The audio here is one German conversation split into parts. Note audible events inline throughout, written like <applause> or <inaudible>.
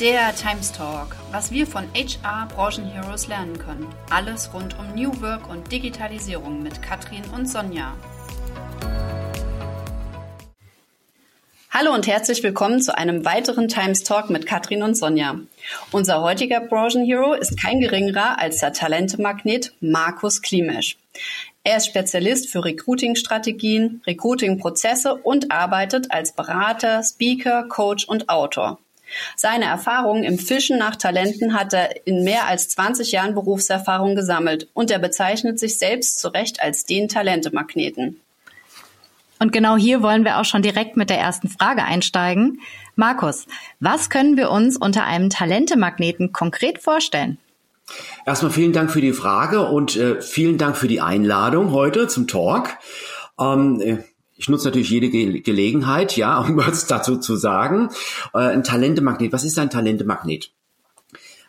Der Times Talk, was wir von HR Branchen Heroes lernen können. Alles rund um New Work und Digitalisierung mit Katrin und Sonja. Hallo und herzlich willkommen zu einem weiteren Times Talk mit Katrin und Sonja. Unser heutiger Branchenhero ist kein geringerer als der Talentemagnet Markus Klimesch. Er ist Spezialist für Recruiting-Strategien, Recruiting-Prozesse und arbeitet als Berater, Speaker, Coach und Autor. Seine Erfahrungen im Fischen nach Talenten hat er in mehr als 20 Jahren Berufserfahrung gesammelt und er bezeichnet sich selbst zu Recht als den Talentemagneten. Und genau hier wollen wir auch schon direkt mit der ersten Frage einsteigen. Markus, was können wir uns unter einem Talentemagneten konkret vorstellen? Erstmal vielen Dank für die Frage und äh, vielen Dank für die Einladung heute zum Talk. Ähm, äh, ich nutze natürlich jede Ge Gelegenheit, ja, <laughs> um was dazu zu sagen. Äh, ein Talentemagnet. Was ist ein Talentemagnet?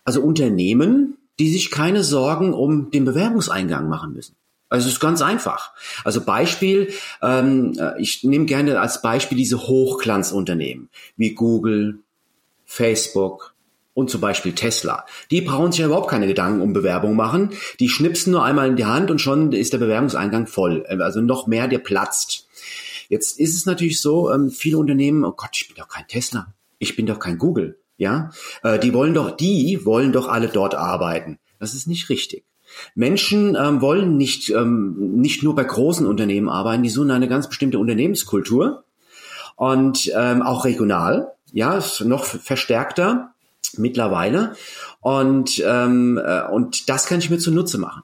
Also Unternehmen, die sich keine Sorgen um den Bewerbungseingang machen müssen. Also es ist ganz einfach. Also Beispiel, ähm, äh, ich nehme gerne als Beispiel diese Hochglanzunternehmen wie Google, Facebook und zum Beispiel Tesla. Die brauchen sich ja überhaupt keine Gedanken um Bewerbung machen. Die schnipsen nur einmal in die Hand und schon ist der Bewerbungseingang voll. Also noch mehr, der platzt. Jetzt ist es natürlich so, ähm, viele Unternehmen, oh Gott, ich bin doch kein Tesla, ich bin doch kein Google, ja, äh, die wollen doch, die wollen doch alle dort arbeiten. Das ist nicht richtig. Menschen ähm, wollen nicht, ähm, nicht nur bei großen Unternehmen arbeiten, die suchen eine ganz bestimmte Unternehmenskultur und ähm, auch regional, ja, noch verstärkter mittlerweile. Und, ähm, äh, und das kann ich mir zunutze machen.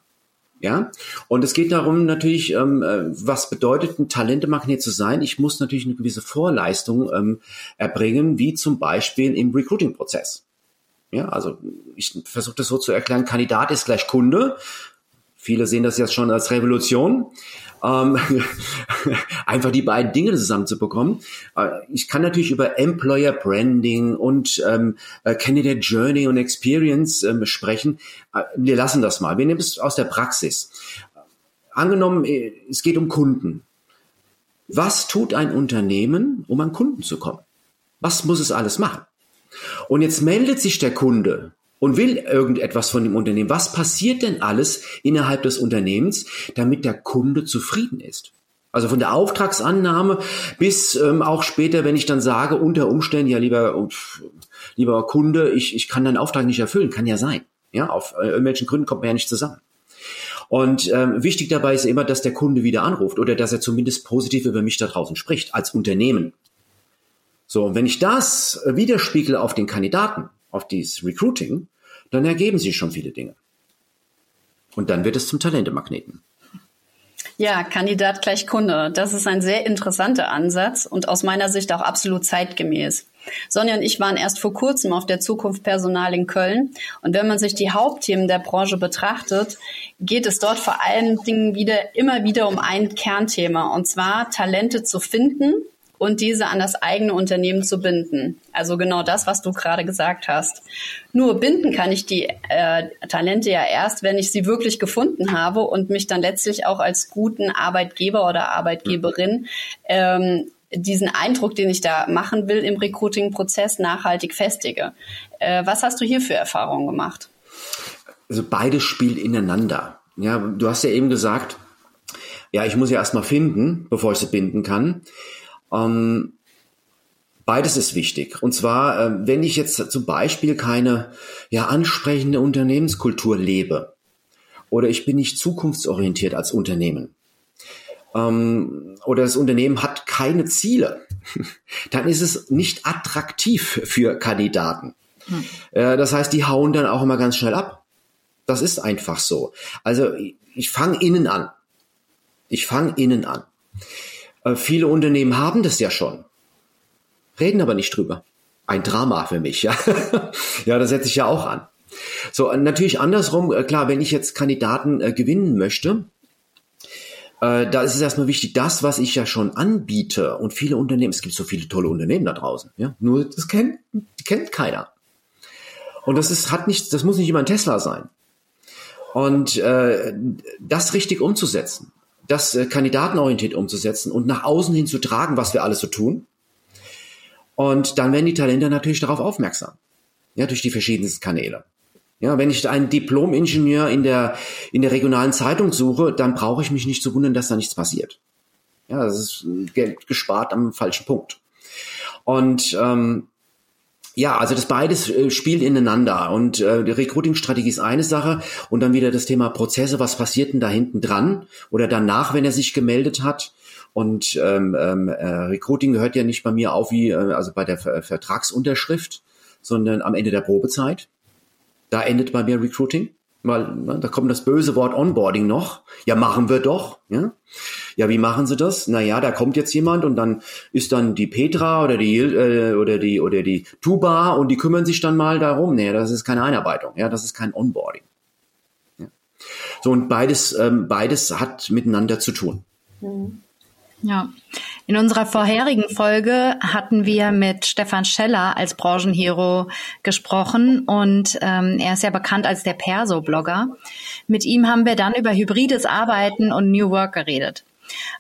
Ja, und es geht darum natürlich, ähm, äh, was bedeutet ein Talentemagnet zu sein? Ich muss natürlich eine gewisse Vorleistung ähm, erbringen, wie zum Beispiel im Recruiting-Prozess. Ja, also ich versuche das so zu erklären, Kandidat ist gleich Kunde. Viele sehen das jetzt schon als Revolution ähm, <laughs> einfach die beiden Dinge zusammenzubekommen. Äh, ich kann natürlich über Employer Branding und ähm, äh, Candidate Journey und Experience ähm, sprechen. Äh, wir lassen das mal. Wir nehmen es aus der Praxis. Angenommen, es geht um Kunden. Was tut ein Unternehmen, um an Kunden zu kommen? Was muss es alles machen? Und jetzt meldet sich der Kunde und will irgendetwas von dem Unternehmen. Was passiert denn alles innerhalb des Unternehmens, damit der Kunde zufrieden ist? Also von der Auftragsannahme bis ähm, auch später, wenn ich dann sage, unter Umständen, ja lieber, lieber Kunde, ich, ich kann deinen Auftrag nicht erfüllen, kann ja sein. Ja, auf äh, irgendwelchen Gründen kommt man ja nicht zusammen. Und ähm, wichtig dabei ist immer, dass der Kunde wieder anruft oder dass er zumindest positiv über mich da draußen spricht, als Unternehmen. So, und wenn ich das widerspiegel auf den Kandidaten, auf dieses Recruiting, dann ergeben sich schon viele Dinge. Und dann wird es zum Talentemagneten. Ja, Kandidat gleich Kunde. Das ist ein sehr interessanter Ansatz und aus meiner Sicht auch absolut zeitgemäß. Sonja und ich waren erst vor kurzem auf der Zukunft Personal in Köln. Und wenn man sich die Hauptthemen der Branche betrachtet, geht es dort vor allen Dingen wieder, immer wieder um ein Kernthema. Und zwar Talente zu finden und diese an das eigene Unternehmen zu binden. Also genau das, was du gerade gesagt hast. Nur binden kann ich die äh, Talente ja erst, wenn ich sie wirklich gefunden habe und mich dann letztlich auch als guten Arbeitgeber oder Arbeitgeberin ähm, diesen Eindruck, den ich da machen will im Recruiting-Prozess, nachhaltig festige. Äh, was hast du hier für Erfahrungen gemacht? Also beides spielt ineinander. Ja, du hast ja eben gesagt, ja, ich muss ja erstmal finden, bevor ich sie binden kann. Ähm, beides ist wichtig. Und zwar, äh, wenn ich jetzt zum Beispiel keine ja, ansprechende Unternehmenskultur lebe oder ich bin nicht zukunftsorientiert als Unternehmen ähm, oder das Unternehmen hat keine Ziele, <laughs> dann ist es nicht attraktiv für Kandidaten. Hm. Äh, das heißt, die hauen dann auch immer ganz schnell ab. Das ist einfach so. Also ich fange innen an. Ich fange innen an. Äh, viele Unternehmen haben das ja schon, reden aber nicht drüber. Ein Drama für mich, ja. <laughs> ja, das setze ich ja auch an. So, natürlich andersrum, äh, klar, wenn ich jetzt Kandidaten äh, gewinnen möchte, äh, da ist es erstmal wichtig, das, was ich ja schon anbiete, und viele Unternehmen, es gibt so viele tolle Unternehmen da draußen, ja, nur das kennt, kennt keiner. Und das ist, hat nicht, das muss nicht immer ein Tesla sein. Und äh, das richtig umzusetzen, das äh, kandidatenorientiert umzusetzen und nach außen hin zu tragen, was wir alles so tun. Und dann werden die Talente natürlich darauf aufmerksam. ja, durch die verschiedensten Kanäle. Ja, wenn ich einen Diplom-Ingenieur in der, in der regionalen Zeitung suche, dann brauche ich mich nicht zu wundern, dass da nichts passiert. Ja, das ist Geld gespart am falschen Punkt. Und ähm, ja, also das beides äh, spielt ineinander und äh, die Recruiting-Strategie ist eine Sache und dann wieder das Thema Prozesse, was passiert denn da hinten dran oder danach, wenn er sich gemeldet hat. Und ähm, ähm, äh, Recruiting gehört ja nicht bei mir auf wie äh, also bei der Ver Vertragsunterschrift, sondern am Ende der Probezeit. Da endet bei mir Recruiting. Mal, ne, da kommt das böse Wort Onboarding noch. Ja, machen wir doch. Ja, ja wie machen Sie das? Naja, da kommt jetzt jemand und dann ist dann die Petra oder die äh, oder die oder die Tuba und die kümmern sich dann mal darum. Nee, das ist keine Einarbeitung. Ja, das ist kein Onboarding. Ja. So und beides ähm, beides hat miteinander zu tun. Mhm. Ja. In unserer vorherigen Folge hatten wir mit Stefan Scheller als Branchenhero gesprochen und ähm, er ist ja bekannt als der Perso-Blogger. Mit ihm haben wir dann über hybrides Arbeiten und New Work geredet.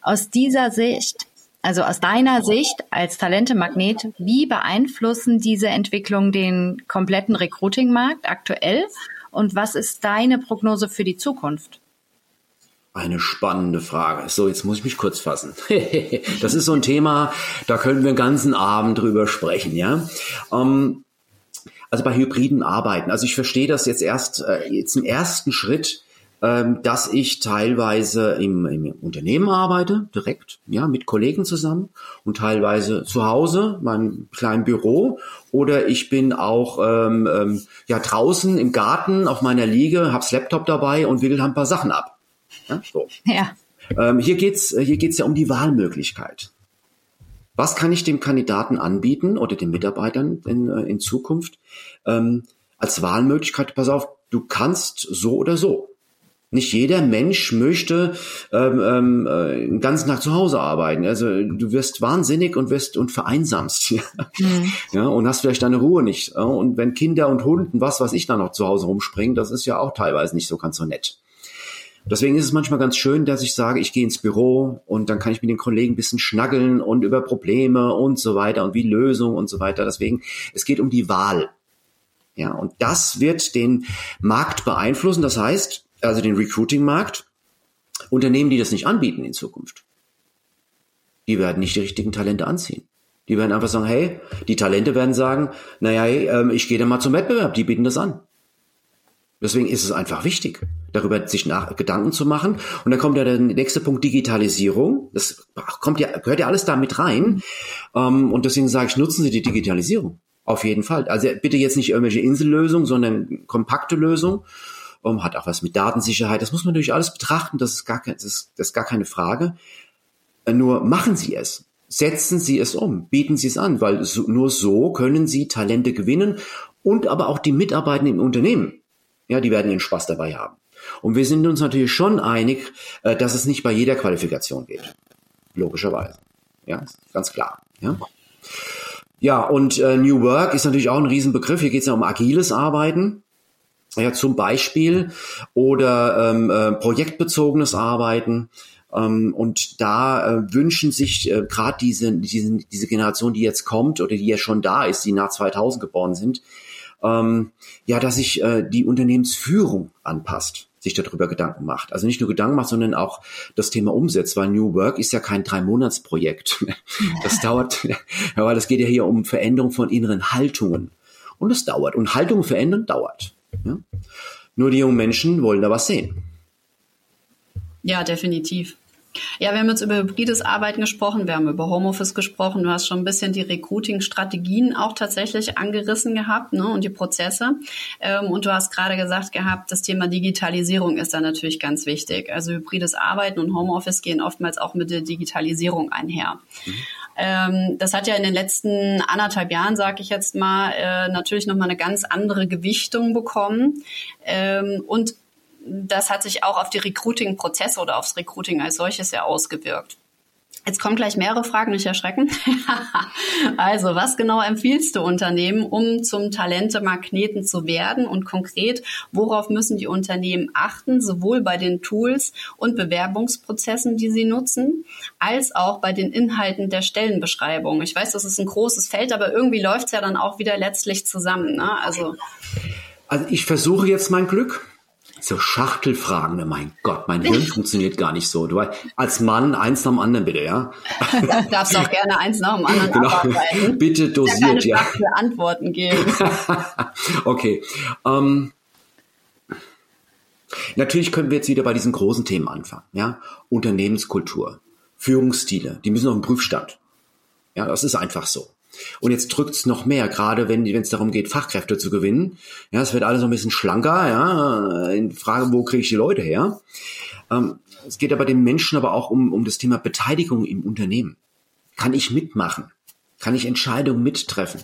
Aus dieser Sicht, also aus deiner Sicht als Talentemagnet, wie beeinflussen diese Entwicklungen den kompletten Recruiting-Markt aktuell und was ist deine Prognose für die Zukunft? Eine spannende Frage. So, jetzt muss ich mich kurz fassen. <laughs> das ist so ein Thema, da können wir den ganzen Abend drüber sprechen, ja. Ähm, also bei hybriden Arbeiten. Also ich verstehe das jetzt erst, äh, jetzt im ersten Schritt, ähm, dass ich teilweise im, im Unternehmen arbeite, direkt, ja, mit Kollegen zusammen und teilweise zu Hause, meinem kleinen Büro oder ich bin auch ähm, ähm, ja draußen im Garten auf meiner Liege, hab's Laptop dabei und wickel ein paar Sachen ab. Ja, so. ja. Ähm, hier geht's hier geht's ja um die Wahlmöglichkeit. Was kann ich dem Kandidaten anbieten oder den Mitarbeitern in, äh, in Zukunft ähm, als Wahlmöglichkeit? Pass auf, du kannst so oder so. Nicht jeder Mensch möchte ähm, ähm, äh, den ganzen Tag zu Hause arbeiten. Also du wirst wahnsinnig und wirst und vereinsamst. <laughs> Ja, mhm. ja und hast vielleicht deine Ruhe nicht. Und wenn Kinder und Hunden, was weiß ich, da noch zu Hause rumspringen, das ist ja auch teilweise nicht so ganz so nett. Deswegen ist es manchmal ganz schön, dass ich sage, ich gehe ins Büro und dann kann ich mit den Kollegen ein bisschen schnaggeln und über Probleme und so weiter und wie Lösungen und so weiter. Deswegen, es geht um die Wahl. Ja, und das wird den Markt beeinflussen. Das heißt, also den Recruiting-Markt. Unternehmen, die das nicht anbieten in Zukunft, die werden nicht die richtigen Talente anziehen. Die werden einfach sagen, hey, die Talente werden sagen, naja, ähm, ich gehe dann mal zum Wettbewerb, die bieten das an. Deswegen ist es einfach wichtig, darüber sich nach, Gedanken zu machen. Und dann kommt ja der nächste Punkt Digitalisierung. Das kommt ja, gehört ja alles da mit rein. Ähm, und deswegen sage ich, nutzen Sie die Digitalisierung. Auf jeden Fall. Also bitte jetzt nicht irgendwelche Insellösungen, sondern kompakte Lösungen. Um, hat auch was mit Datensicherheit. Das muss man natürlich alles betrachten. Das ist gar, kein, das ist, das ist gar keine Frage. Äh, nur machen Sie es. Setzen Sie es um. Bieten Sie es an, weil so, nur so können Sie Talente gewinnen und aber auch die Mitarbeiter im Unternehmen ja, die werden ihren Spaß dabei haben. Und wir sind uns natürlich schon einig, äh, dass es nicht bei jeder Qualifikation geht. Logischerweise. Ja, ganz klar. Ja, ja und äh, New Work ist natürlich auch ein Riesenbegriff. Hier geht es ja um agiles Arbeiten. Ja, zum Beispiel oder ähm, äh, projektbezogenes Arbeiten. Ähm, und da äh, wünschen sich äh, gerade diese, diese, diese Generation, die jetzt kommt oder die ja schon da ist, die nach 2000 geboren sind, ähm, ja, dass sich äh, die Unternehmensführung anpasst sich darüber Gedanken macht. Also nicht nur Gedanken macht, sondern auch das Thema umsetzt, weil New Work ist ja kein Drei-Monats-Projekt. Das dauert, <laughs> weil das geht ja hier um Veränderung von inneren Haltungen. Und das dauert. Und Haltungen verändern dauert. Ja? Nur die jungen Menschen wollen da was sehen. Ja, definitiv. Ja, wir haben jetzt über hybrides Arbeiten gesprochen, wir haben über Homeoffice gesprochen. Du hast schon ein bisschen die Recruiting-Strategien auch tatsächlich angerissen gehabt ne, und die Prozesse. Ähm, und du hast gerade gesagt gehabt, das Thema Digitalisierung ist da natürlich ganz wichtig. Also hybrides Arbeiten und Homeoffice gehen oftmals auch mit der Digitalisierung einher. Mhm. Das hat ja in den letzten anderthalb Jahren, sage ich jetzt mal, äh, natürlich nochmal eine ganz andere Gewichtung bekommen. Ähm, und das hat sich auch auf die Recruiting-Prozesse oder aufs Recruiting als solches ja ausgewirkt. Jetzt kommen gleich mehrere Fragen, nicht erschrecken. <laughs> also, was genau empfiehlst du Unternehmen, um zum Talente-Magneten zu werden? Und konkret, worauf müssen die Unternehmen achten, sowohl bei den Tools und Bewerbungsprozessen, die sie nutzen, als auch bei den Inhalten der Stellenbeschreibung? Ich weiß, das ist ein großes Feld, aber irgendwie läuft es ja dann auch wieder letztlich zusammen. Ne? Also, also ich versuche jetzt mein Glück so Schachtelfragen, ne, mein Gott, mein Hirn <laughs> funktioniert gar nicht so. Du als Mann eins nach dem anderen bitte, ja? <laughs> Darfst du auch gerne eins nach dem <laughs> anderen genau. abarbeiten. Bitte dosiert, ja. Keine ja. Antworten geben. okay. Ähm, natürlich können wir jetzt wieder bei diesen großen Themen anfangen, ja? Unternehmenskultur, Führungsstile, die müssen auf den Prüfstand. Ja, das ist einfach so. Und jetzt drückt's noch mehr, gerade wenn es darum geht, Fachkräfte zu gewinnen. Ja, es wird alles so ein bisschen schlanker, ja, in Frage, wo kriege ich die Leute her? Ähm, es geht aber den Menschen aber auch um, um das Thema Beteiligung im Unternehmen. Kann ich mitmachen? Kann ich Entscheidungen mittreffen?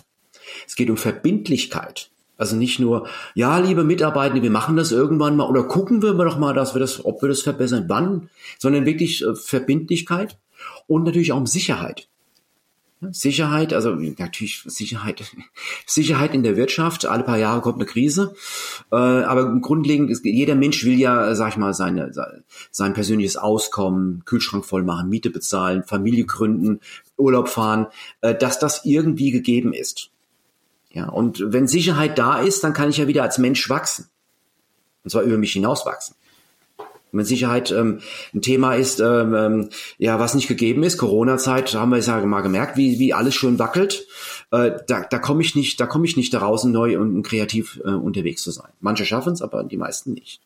Es geht um Verbindlichkeit. Also nicht nur, ja, liebe Mitarbeitende, wir machen das irgendwann mal oder gucken wir doch mal, dass wir das, ob wir das verbessern, wann, sondern wirklich äh, Verbindlichkeit und natürlich auch um Sicherheit. Sicherheit, also natürlich Sicherheit, Sicherheit in der Wirtschaft. Alle paar Jahre kommt eine Krise, äh, aber grundlegend ist jeder Mensch will ja, sag ich mal, seine, sein persönliches Auskommen, Kühlschrank voll machen, Miete bezahlen, Familie gründen, Urlaub fahren, äh, dass das irgendwie gegeben ist. Ja, und wenn Sicherheit da ist, dann kann ich ja wieder als Mensch wachsen. Und zwar über mich hinaus wachsen mit Sicherheit ähm, ein Thema ist, ähm, ähm, ja, was nicht gegeben ist. Corona-Zeit haben wir es ja mal gemerkt, wie, wie alles schön wackelt. Äh, da da komme ich nicht, da komme ich nicht da raus, neu und kreativ äh, unterwegs zu sein. Manche schaffen es, aber die meisten nicht.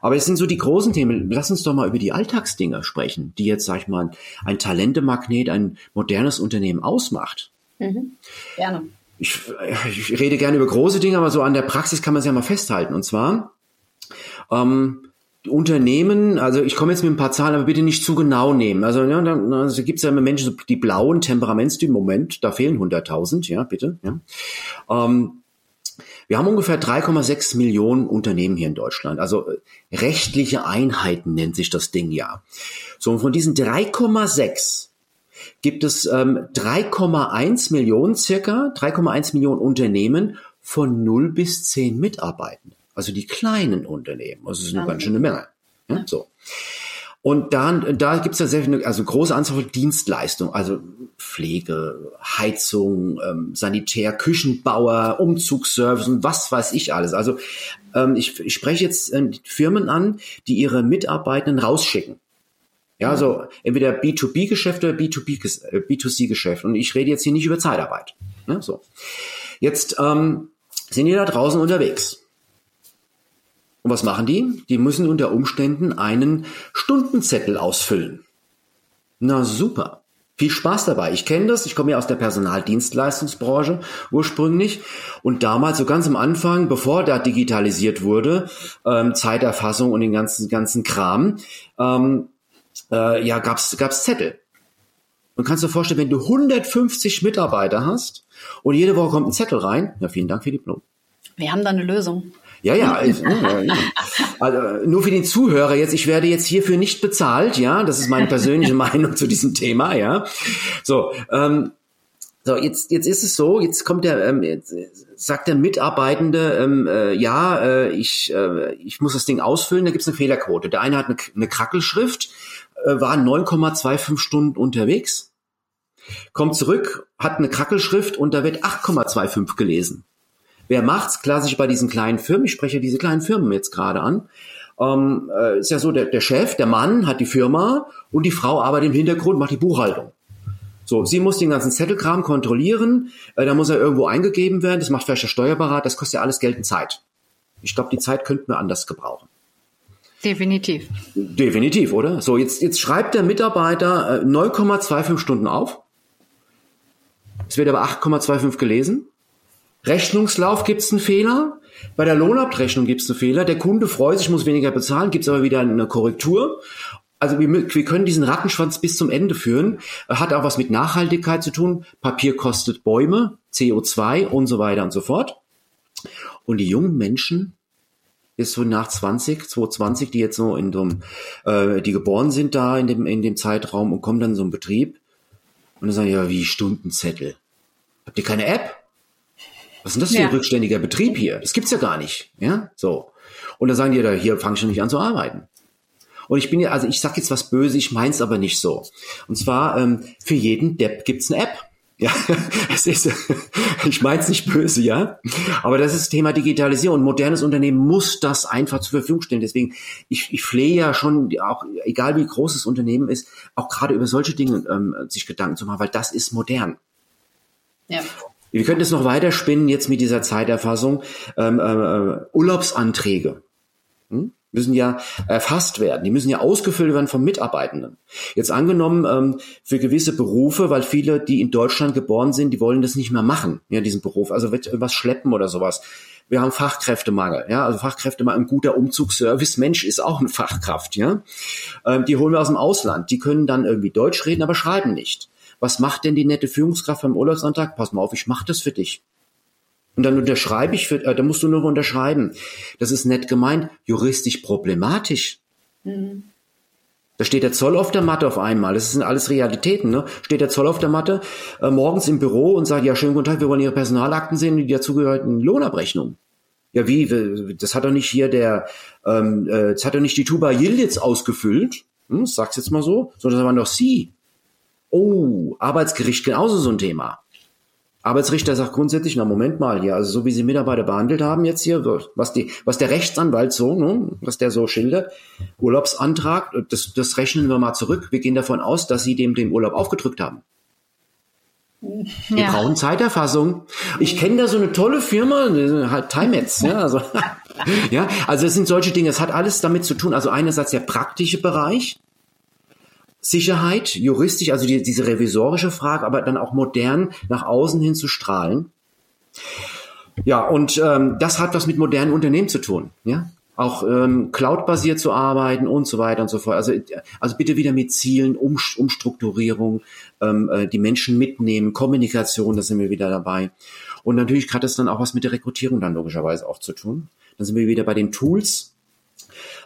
Aber es sind so die großen Themen. Lass uns doch mal über die Alltagsdinge sprechen, die jetzt, sag ich mal, ein Talentemagnet, ein modernes Unternehmen ausmacht. Mhm. Gerne. Ich, ich rede gerne über große Dinge, aber so an der Praxis kann man es ja mal festhalten. Und zwar, ähm, Unternehmen, also ich komme jetzt mit ein paar Zahlen, aber bitte nicht zu genau nehmen. Also, ja, da also gibt es ja immer Menschen, die blauen Temperamentstypen, Moment, da fehlen 100.000, ja, bitte. Ja. Ähm, wir haben ungefähr 3,6 Millionen Unternehmen hier in Deutschland. Also äh, rechtliche Einheiten nennt sich das Ding ja. So, und von diesen 3,6 gibt es ähm, 3,1 Millionen circa, 3,1 Millionen Unternehmen von 0 bis 10 Mitarbeitenden also die kleinen Unternehmen. Also es ist eine ganz schöne Menge. Ja, so. Und dann, da gibt es ja sehr viele, also große Anzahl von Dienstleistungen, also Pflege, Heizung, ähm, Sanitär, Küchenbauer, Umzugsservice und was weiß ich alles. Also ähm, ich, ich spreche jetzt äh, Firmen an, die ihre Mitarbeitenden rausschicken. Ja, also entweder B2B-Geschäft oder B2B-B2C-Geschäft. Äh, und ich rede jetzt hier nicht über Zeitarbeit. Ne, so. Jetzt ähm, sind die da draußen unterwegs. Und was machen die? Die müssen unter Umständen einen Stundenzettel ausfüllen. Na super. Viel Spaß dabei. Ich kenne das. Ich komme ja aus der Personaldienstleistungsbranche ursprünglich. Und damals, so ganz am Anfang, bevor da digitalisiert wurde, ähm, Zeiterfassung und den ganzen, ganzen Kram, ähm, äh, ja, gab's, gab's Zettel. Und kannst dir vorstellen, wenn du 150 Mitarbeiter hast und jede Woche kommt ein Zettel rein, ja, vielen Dank für die Blumen. Wir haben da eine Lösung. Ja, ja, <laughs> also, also, nur für den Zuhörer jetzt, ich werde jetzt hierfür nicht bezahlt, ja, das ist meine persönliche <laughs> Meinung zu diesem Thema, ja. So, ähm, so jetzt jetzt ist es so, jetzt kommt der, ähm, jetzt sagt der Mitarbeitende, ähm, äh, ja, äh, ich äh, ich muss das Ding ausfüllen, da gibt's eine Fehlerquote. Der eine hat eine, eine Krackelschrift, äh, war 9,25 Stunden unterwegs, kommt zurück, hat eine Krackelschrift und da wird 8,25 gelesen. Wer macht's? Klassisch bei diesen kleinen Firmen. Ich spreche diese kleinen Firmen jetzt gerade an. Ähm, äh, ist ja so, der, der Chef, der Mann hat die Firma und die Frau arbeitet im Hintergrund, macht die Buchhaltung. So, sie muss den ganzen Zettelkram kontrollieren, äh, da muss er irgendwo eingegeben werden, das macht vielleicht der Steuerberater, das kostet ja alles Geld und Zeit. Ich glaube, die Zeit könnten wir anders gebrauchen. Definitiv. Definitiv, oder? So, jetzt, jetzt schreibt der Mitarbeiter äh, 9,25 Stunden auf. Es wird aber 8,25 gelesen. Rechnungslauf gibt es einen Fehler. Bei der Lohnabrechnung gibt es einen Fehler. Der Kunde freut sich, muss weniger bezahlen, gibt es aber wieder eine Korrektur. Also wir, wir können diesen Rattenschwanz bis zum Ende führen. Hat auch was mit Nachhaltigkeit zu tun. Papier kostet Bäume, CO2 und so weiter und so fort. Und die jungen Menschen, ist so nach 20, 220, die jetzt so in so einem, äh, die geboren sind da in dem, in dem Zeitraum und kommen dann in so einen Betrieb und dann sagen, ja, wie Stundenzettel. Habt ihr keine App? Was ist denn das für ja. ein rückständiger Betrieb hier? Das gibt's ja gar nicht. Ja, so. Und dann sagen die, da, hier fang schon nicht an zu arbeiten. Und ich bin ja, also ich sag jetzt was böse, ich meins aber nicht so. Und zwar, ähm, für jeden Depp gibt's eine App. Ja, <laughs> es ist, <laughs> ich meine es nicht böse, ja. Aber das ist Thema Digitalisierung. Ein modernes Unternehmen muss das einfach zur Verfügung stellen. Deswegen, ich, ich flehe ja schon, auch egal wie groß das Unternehmen ist, auch gerade über solche Dinge ähm, sich Gedanken zu machen, weil das ist modern. Ja. Wir könnten es noch weiter spinnen jetzt mit dieser Zeiterfassung. Ähm, äh, Urlaubsanträge. Hm? müssen ja erfasst werden, die müssen ja ausgefüllt werden vom Mitarbeitenden. Jetzt angenommen ähm, für gewisse Berufe, weil viele, die in Deutschland geboren sind, die wollen das nicht mehr machen, ja, diesen Beruf, also wird was schleppen oder sowas. Wir haben Fachkräftemangel, ja, also Fachkräftemangel, ein guter Umzugsservice, Mensch ist auch eine Fachkraft, ja. Ähm, die holen wir aus dem Ausland, die können dann irgendwie Deutsch reden, aber schreiben nicht. Was macht denn die nette Führungskraft beim Urlaubsantrag? Pass mal auf, ich mach das für dich. Und dann unterschreibe ich für, äh, da musst du nur unterschreiben. Das ist nett gemeint, juristisch problematisch. Mhm. Da steht der Zoll auf der Matte auf einmal. Das sind alles Realitäten. Ne? Steht der Zoll auf der Matte äh, morgens im Büro und sagt, ja, schönen guten Tag, wir wollen Ihre Personalakten sehen und die dazugehörigen Lohnabrechnung. Ja, wie? Das hat doch nicht hier der, ähm, äh, das hat doch nicht die Tuba Yildiz ausgefüllt. Hm, sag's jetzt mal so. Sondern das waren doch Sie. Oh, Arbeitsgericht genauso so ein Thema. Arbeitsrichter sagt grundsätzlich, na Moment mal, ja, also so wie Sie Mitarbeiter behandelt haben jetzt hier, was die, was der Rechtsanwalt so, ne, was der so schildert, Urlaubsantrag, das, das rechnen wir mal zurück. Wir gehen davon aus, dass Sie dem den Urlaub aufgedrückt haben. Wir ja. brauchen Zeiterfassung. Ich kenne da so eine tolle Firma, halt Timets, ja, also, <laughs> ja, also es sind solche Dinge, es hat alles damit zu tun, also einerseits der praktische Bereich, Sicherheit, juristisch, also die, diese revisorische Frage, aber dann auch modern nach außen hin zu strahlen. Ja, und ähm, das hat was mit modernen Unternehmen zu tun, ja. Auch ähm, cloud-basiert zu arbeiten und so weiter und so fort. Also, also bitte wieder mit Zielen, um, Umstrukturierung, ähm, äh, die Menschen mitnehmen, Kommunikation, da sind wir wieder dabei. Und natürlich hat das dann auch was mit der Rekrutierung dann logischerweise auch zu tun. Dann sind wir wieder bei den Tools,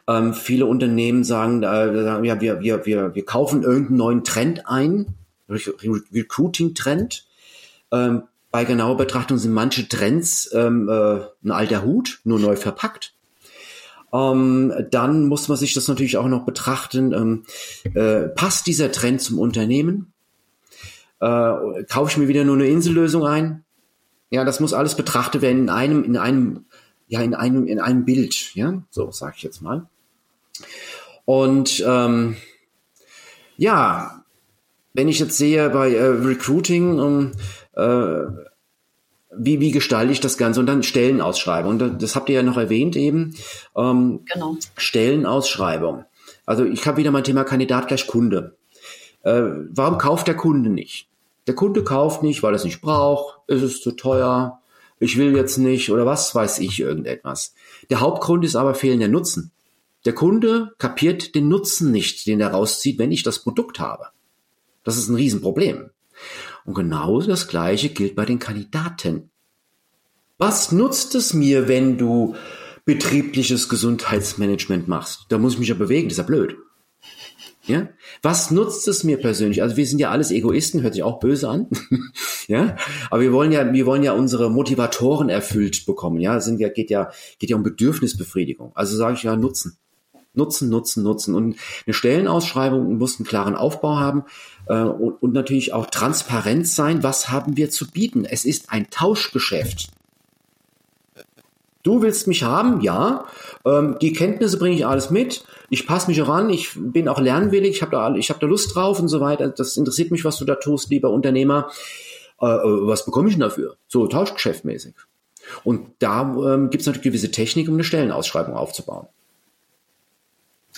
ähm, viele Unternehmen sagen, äh, ja, wir, wir, wir, wir kaufen irgendeinen neuen Trend ein, Recruiting-Trend. Ähm, bei genauer Betrachtung sind manche Trends ähm, äh, ein alter Hut, nur neu verpackt. Ähm, dann muss man sich das natürlich auch noch betrachten. Ähm, äh, passt dieser Trend zum Unternehmen? Äh, kaufe ich mir wieder nur eine Insellösung ein? Ja, das muss alles betrachtet werden in einem, in einem, ja, in einem, in einem Bild. Ja, so sage ich jetzt mal. Und ähm, ja, wenn ich jetzt sehe bei äh, Recruiting, um, äh, wie, wie gestalte ich das Ganze und dann Stellenausschreibung. Das, das habt ihr ja noch erwähnt eben. Ähm, genau. Stellenausschreibung. Also ich habe wieder mein Thema Kandidat gleich Kunde. Äh, warum kauft der Kunde nicht? Der Kunde kauft nicht, weil er es nicht braucht, ist es zu teuer, ich will jetzt nicht oder was weiß ich irgendetwas. Der Hauptgrund ist aber fehlender Nutzen. Der Kunde kapiert den Nutzen nicht, den er rauszieht, wenn ich das Produkt habe. Das ist ein Riesenproblem. Und genau das Gleiche gilt bei den Kandidaten. Was nutzt es mir, wenn du betriebliches Gesundheitsmanagement machst? Da muss ich mich ja bewegen, das ist ja blöd. Ja? Was nutzt es mir persönlich? Also wir sind ja alles Egoisten, hört sich auch böse an. <laughs> ja? Aber wir wollen ja, wir wollen ja unsere Motivatoren erfüllt bekommen. Ja, es sind ja, geht ja, geht ja um Bedürfnisbefriedigung. Also sage ich ja Nutzen. Nutzen, Nutzen, Nutzen. Und eine Stellenausschreibung muss einen klaren Aufbau haben äh, und, und natürlich auch transparent sein. Was haben wir zu bieten? Es ist ein Tauschgeschäft. Du willst mich haben, ja. Ähm, die Kenntnisse bringe ich alles mit. Ich passe mich ran. Ich bin auch lernwillig. Ich habe da, ich habe da Lust drauf und so weiter. Das interessiert mich, was du da tust, lieber Unternehmer. Äh, äh was bekomme ich denn dafür? So Tauschgeschäftmäßig. Und da ähm, gibt es natürlich gewisse Technik, um eine Stellenausschreibung aufzubauen.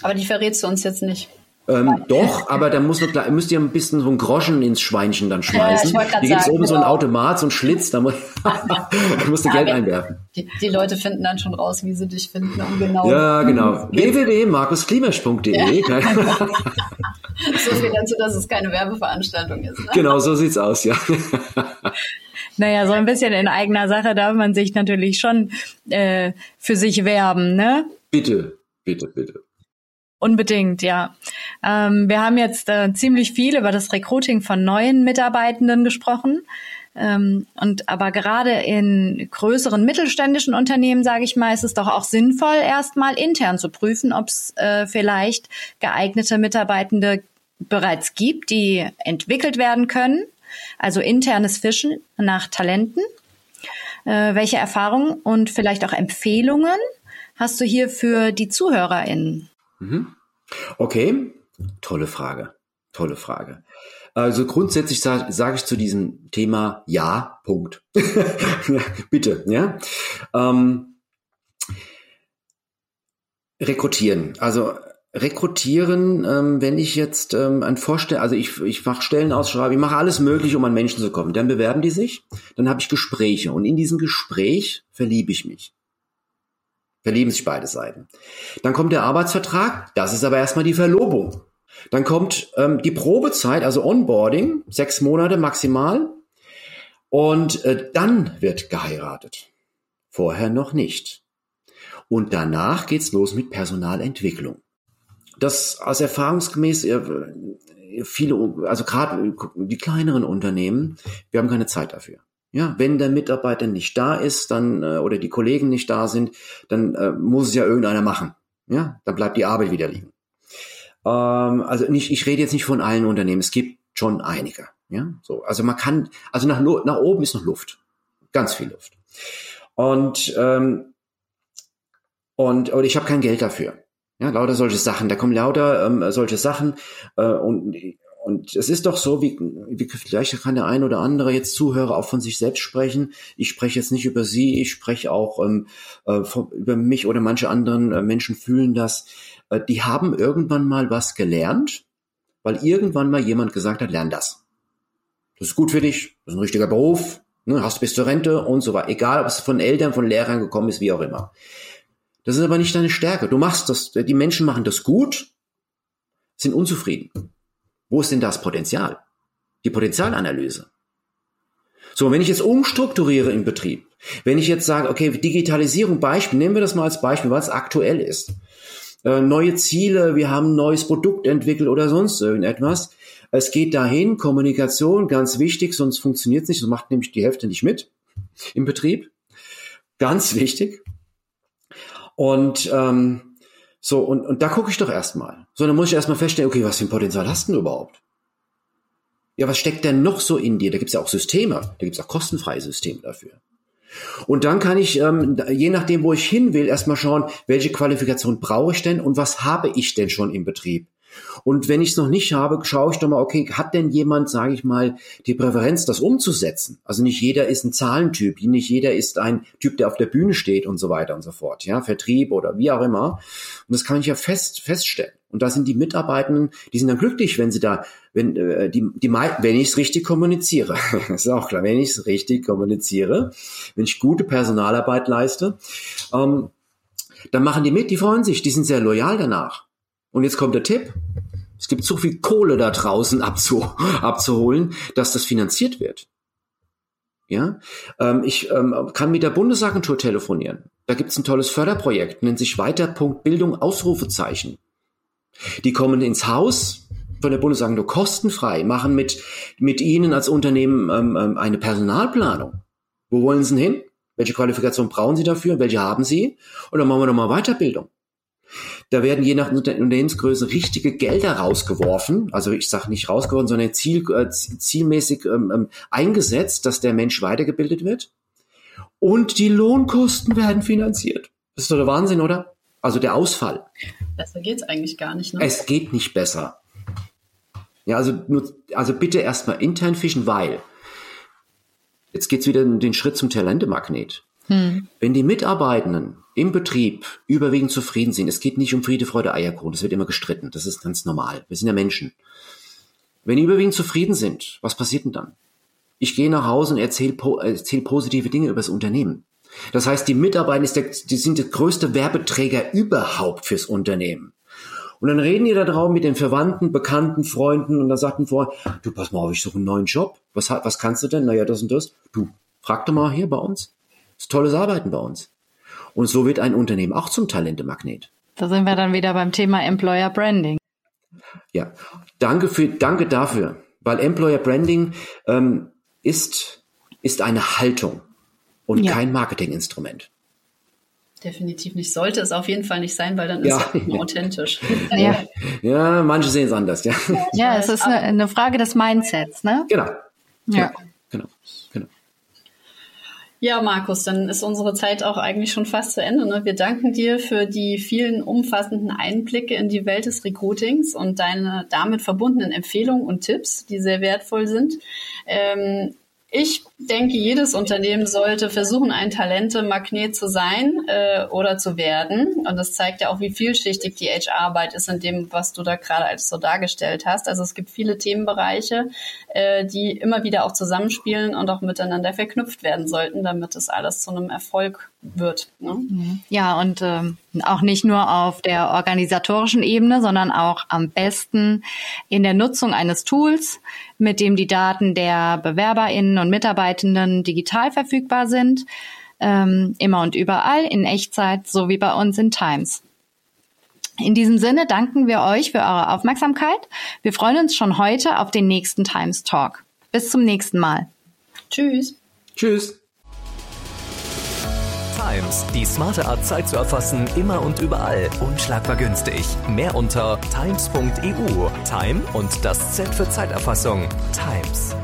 Aber die verrätst du uns jetzt nicht. Ähm, doch, aber da muss noch, müsst ihr ein bisschen so ein Groschen ins Schweinchen dann schmeißen. Ja, Hier gibt es oben genau. so ein genau. Automat, so ein Schlitz, da, muss, <laughs> da musst du ja, Geld einwerfen. Die, die, Leute finden dann schon raus, wie sie dich finden. Um genau ja, genau. www.markusklimasch.de ja, <laughs> So viel dazu, dass es keine Werbeveranstaltung ist. Ne? Genau, so sieht's aus, ja. <laughs> Naja, so ein bisschen in eigener Sache darf man sich natürlich schon äh, für sich werben, ne? Bitte, bitte, bitte. Unbedingt, ja. Ähm, wir haben jetzt äh, ziemlich viel über das Recruiting von neuen Mitarbeitenden gesprochen. Ähm, und aber gerade in größeren mittelständischen Unternehmen, sage ich mal, ist es doch auch sinnvoll, erstmal intern zu prüfen, ob es äh, vielleicht geeignete Mitarbeitende bereits gibt, die entwickelt werden können. Also internes Fischen nach Talenten. Äh, welche Erfahrungen und vielleicht auch Empfehlungen hast du hier für die ZuhörerInnen? Mhm. Okay, tolle Frage. Tolle Frage. Also grundsätzlich sage sag ich zu diesem Thema ja, Punkt. <laughs> Bitte, ja. Ähm, rekrutieren. Also rekrutieren, ähm, wenn ich jetzt ähm, ein Vorstell, also ich, ich mache Stellenausschreibung, ich mache alles mögliche, um an Menschen zu kommen. Dann bewerben die sich, dann habe ich Gespräche und in diesem Gespräch verliebe ich mich. Verlieben sich beide Seiten. Dann kommt der Arbeitsvertrag, das ist aber erstmal die Verlobung. Dann kommt ähm, die Probezeit, also Onboarding, sechs Monate maximal. Und äh, dann wird geheiratet. Vorher noch nicht. Und danach geht's los mit Personalentwicklung. Das aus erfahrungsgemäß äh, viele, also gerade die kleineren Unternehmen, wir haben keine Zeit dafür. Ja, wenn der Mitarbeiter nicht da ist, dann äh, oder die Kollegen nicht da sind, dann äh, muss es ja irgendeiner machen. Ja, dann bleibt die Arbeit wieder liegen. Ähm, also nicht, ich rede jetzt nicht von allen Unternehmen. Es gibt schon einige. Ja, so. Also man kann, also nach, nach oben ist noch Luft. Ganz viel Luft. Und, ähm, und, und ich habe kein Geld dafür. Ja, lauter solche Sachen. Da kommen lauter ähm, solche Sachen. Äh, und, und es ist doch so, wie, wie vielleicht kann der ein oder andere jetzt Zuhörer auch von sich selbst sprechen. Ich spreche jetzt nicht über Sie, ich spreche auch ähm, äh, von, über mich oder manche anderen äh, Menschen fühlen das. Äh, die haben irgendwann mal was gelernt, weil irgendwann mal jemand gesagt hat, lern das. Das ist gut für dich, das ist ein richtiger Beruf, ne, hast bis zur Rente und so weiter. Egal, ob es von Eltern, von Lehrern gekommen ist, wie auch immer. Das ist aber nicht deine Stärke. Du machst das, die Menschen machen das gut, sind unzufrieden. Wo ist denn das Potenzial? Die Potenzialanalyse. So, wenn ich jetzt umstrukturiere im Betrieb, wenn ich jetzt sage, okay, Digitalisierung, Beispiel, nehmen wir das mal als Beispiel, was aktuell ist. Äh, neue Ziele, wir haben ein neues Produkt entwickelt oder sonst irgendetwas. Es geht dahin, Kommunikation, ganz wichtig, sonst funktioniert es nicht, so macht nämlich die Hälfte nicht mit im Betrieb. Ganz wichtig. Und ähm, so, und, und da gucke ich doch erstmal. So, dann muss ich erstmal feststellen, okay, was für ein Potenzial hast du denn überhaupt? Ja, was steckt denn noch so in dir? Da gibt's ja auch Systeme, da gibt's auch kostenfreie Systeme dafür. Und dann kann ich, ähm, je nachdem, wo ich hin will, erstmal schauen, welche Qualifikation brauche ich denn und was habe ich denn schon im Betrieb. Und wenn ich es noch nicht habe, schaue ich doch mal, okay, hat denn jemand, sage ich mal, die Präferenz, das umzusetzen? Also nicht jeder ist ein Zahlentyp, nicht jeder ist ein Typ, der auf der Bühne steht und so weiter und so fort, ja, Vertrieb oder wie auch immer. Und das kann ich ja fest feststellen. Und da sind die Mitarbeitenden, die sind dann glücklich, wenn sie da, wenn äh, die, die wenn ich es richtig kommuniziere, das <laughs> ist auch klar, wenn ich es richtig kommuniziere, wenn ich gute Personalarbeit leiste, ähm, dann machen die mit, die freuen sich, die sind sehr loyal danach. Und jetzt kommt der Tipp: Es gibt so viel Kohle da draußen abzu, <laughs> abzuholen, dass das finanziert wird. Ja, ähm, ich ähm, kann mit der Bundesagentur telefonieren. Da gibt's ein tolles Förderprojekt, nennt sich Weiterpunkt Bildung Ausrufezeichen. Die kommen ins Haus von der Bundesagentur kostenfrei, machen mit, mit Ihnen als Unternehmen ähm, ähm, eine Personalplanung. Wo wollen Sie denn hin? Welche Qualifikation brauchen Sie dafür? Welche haben Sie? Und dann machen wir nochmal Weiterbildung. Da werden je nach Unternehmensgröße richtige Gelder rausgeworfen. Also ich sage nicht rausgeworfen, sondern ziel, äh, zielmäßig ähm, ähm, eingesetzt, dass der Mensch weitergebildet wird. Und die Lohnkosten werden finanziert. Das ist doch der Wahnsinn, oder? Also der Ausfall. Besser geht's eigentlich gar nicht. Ne? Es geht nicht besser. Ja, also, nur, also bitte erstmal intern fischen, weil jetzt geht's wieder den Schritt zum Talentemagnet. Hm. Wenn die Mitarbeitenden im Betrieb überwiegend zufrieden sind, es geht nicht um Friede, Freude, Eierkuchen, das wird immer gestritten, das ist ganz normal. Wir sind ja Menschen. Wenn die überwiegend zufrieden sind, was passiert denn dann? Ich gehe nach Hause und erzähle erzähl positive Dinge über das Unternehmen. Das heißt, die Mitarbeiter der, die sind der größte Werbeträger überhaupt fürs Unternehmen. Und dann reden die da drauf mit den Verwandten, Bekannten, Freunden und da sagten vor, du pass mal auf, ich suche einen neuen Job. Was, was kannst du denn? Naja, das und das. Du, Frag doch mal hier bei uns. Das ist tolles Arbeiten bei uns. Und so wird ein Unternehmen auch zum Talentemagnet. Da sind wir dann wieder beim Thema Employer Branding. Ja, danke für, danke dafür, weil Employer Branding ähm, ist ist eine Haltung und ja. kein Marketinginstrument. Definitiv nicht. Sollte es auf jeden Fall nicht sein, weil dann ist <laughs> ja. es authentisch. Ja. ja, manche sehen es anders, ja. Ja, es ist eine, eine Frage des Mindsets, ne? Genau. Ja. Genau. genau. Ja, Markus, dann ist unsere Zeit auch eigentlich schon fast zu Ende. Ne? Wir danken dir für die vielen umfassenden Einblicke in die Welt des Recruitings und deine damit verbundenen Empfehlungen und Tipps, die sehr wertvoll sind. Ähm, ich denke, jedes Unternehmen sollte versuchen, ein Talente-Magnet zu sein äh, oder zu werden. Und das zeigt ja auch, wie vielschichtig die HR-Arbeit ist in dem, was du da gerade als so dargestellt hast. Also es gibt viele Themenbereiche, äh, die immer wieder auch zusammenspielen und auch miteinander verknüpft werden sollten, damit es alles zu einem Erfolg wird. Ne? Mhm. Ja, und ähm, auch nicht nur auf der organisatorischen Ebene, sondern auch am besten in der Nutzung eines Tools, mit dem die Daten der BewerberInnen und Mitarbeitenden digital verfügbar sind, ähm, immer und überall in Echtzeit, so wie bei uns in Times. In diesem Sinne danken wir euch für eure Aufmerksamkeit. Wir freuen uns schon heute auf den nächsten Times Talk. Bis zum nächsten Mal. Tschüss. Tschüss. Times, die smarte Art Zeit zu erfassen, immer und überall. Unschlagbar günstig. Mehr unter times.eu. Time und das Z für Zeiterfassung. Times.